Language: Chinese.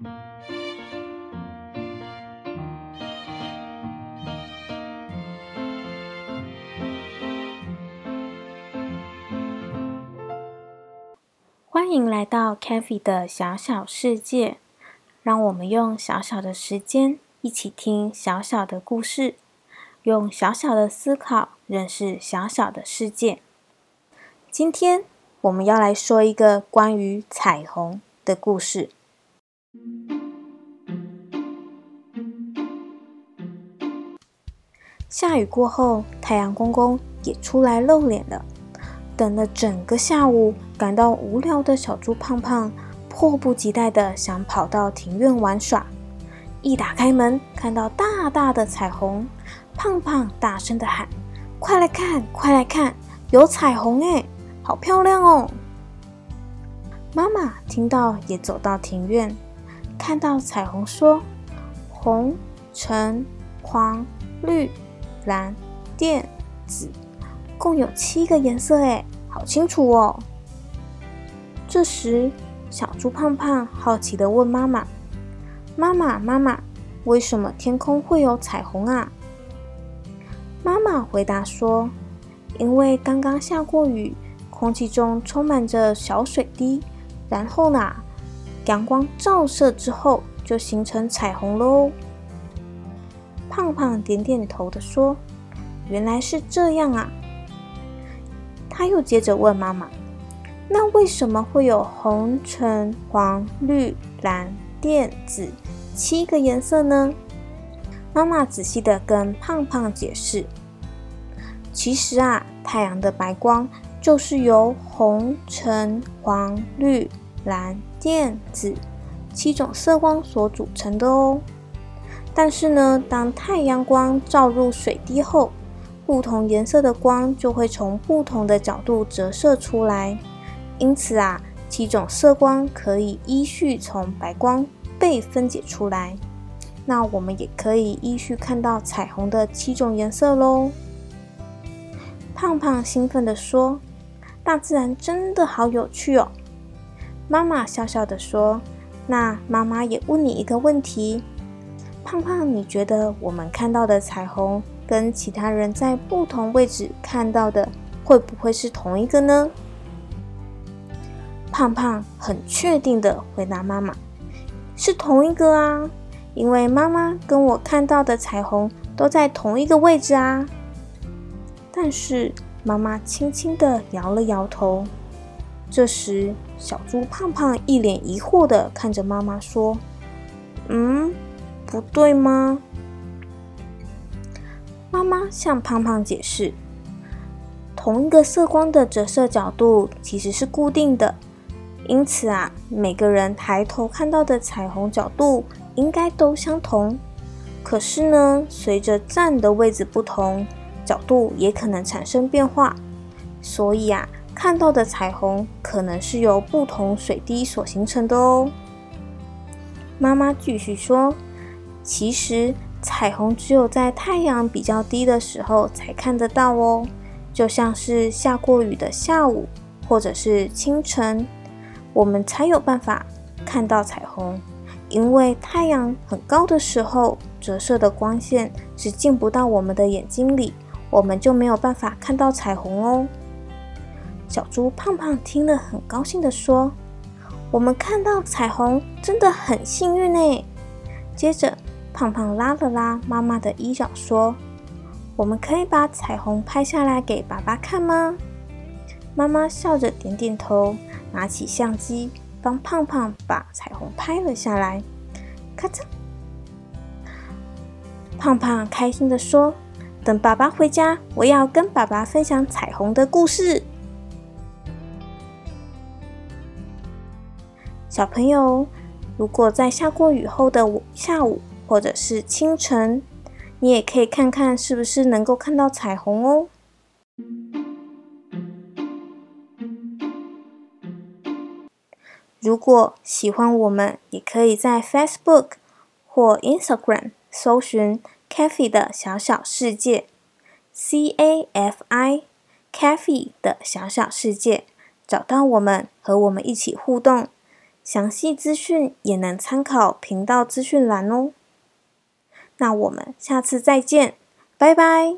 欢迎来到 k a f e 的小小世界，让我们用小小的时间一起听小小的故事，用小小的思考认识小小的世界。今天我们要来说一个关于彩虹的故事。下雨过后，太阳公公也出来露脸了。等了整个下午，感到无聊的小猪胖胖迫不及待的想跑到庭院玩耍。一打开门，看到大大的彩虹，胖胖大声的喊：“快来看，快来看，有彩虹哎，好漂亮哦！”妈妈听到也走到庭院，看到彩虹说：“红、橙、黄、绿、蓝、靛、紫。”共有七个颜色，哎，好清楚哦！这时，小猪胖胖好奇的问妈妈：“妈妈，妈妈，为什么天空会有彩虹啊？”妈妈回答说：“因为刚刚下过雨，空气中充满着小水滴，然后呢，阳光照射之后，就形成彩虹喽。”胖胖点点头的说：“原来是这样啊！”他又接着问妈妈：“那为什么会有红、橙、黄、绿、蓝、靛、紫七个颜色呢？”妈妈仔细的跟胖胖解释：“其实啊，太阳的白光就是由红、橙、黄、绿、蓝、靛、紫七种色光所组成的哦。但是呢，当太阳光照入水滴后，不同颜色的光就会从不同的角度折射出来，因此啊，七种色光可以依序从白光被分解出来。那我们也可以依序看到彩虹的七种颜色喽。胖胖兴奋地说：“大自然真的好有趣哦！”妈妈笑笑地说：“那妈妈也问你一个问题，胖胖，你觉得我们看到的彩虹？”跟其他人在不同位置看到的会不会是同一个呢？胖胖很确定的回答妈妈：“是同一个啊，因为妈妈跟我看到的彩虹都在同一个位置啊。”但是妈妈轻轻的摇了摇头。这时，小猪胖胖一脸疑惑的看着妈妈说：“嗯，不对吗？”妈妈向胖胖解释：“同一个色光的折射角度其实是固定的，因此啊，每个人抬头看到的彩虹角度应该都相同。可是呢，随着站的位置不同，角度也可能产生变化。所以啊，看到的彩虹可能是由不同水滴所形成的哦。”妈妈继续说：“其实。”彩虹只有在太阳比较低的时候才看得到哦，就像是下过雨的下午，或者是清晨，我们才有办法看到彩虹。因为太阳很高的时候，折射的光线是进不到我们的眼睛里，我们就没有办法看到彩虹哦。小猪胖胖听了很高兴的说：“我们看到彩虹真的很幸运呢。”接着。胖胖拉了拉妈妈的衣角，说：“我们可以把彩虹拍下来给爸爸看吗？”妈妈笑着点点头，拿起相机帮胖胖把彩虹拍了下来。咔嚓！胖胖开心的说：“等爸爸回家，我要跟爸爸分享彩虹的故事。”小朋友，如果在下过雨后的下午，或者是清晨，你也可以看看是不是能够看到彩虹哦。如果喜欢我们，也可以在 Facebook 或 Instagram 搜寻 “Cafe 的小小世界 ”，C A F I Cafe 的小小世界，找到我们，和我们一起互动。详细资讯也能参考频道资讯栏哦。那我们下次再见拜拜。